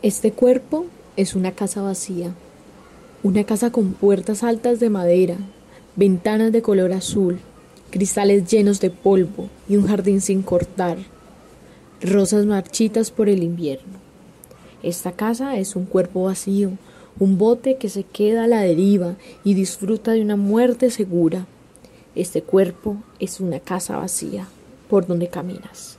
Este cuerpo es una casa vacía, una casa con puertas altas de madera, ventanas de color azul, cristales llenos de polvo y un jardín sin cortar, rosas marchitas por el invierno. Esta casa es un cuerpo vacío, un bote que se queda a la deriva y disfruta de una muerte segura. Este cuerpo es una casa vacía por donde caminas.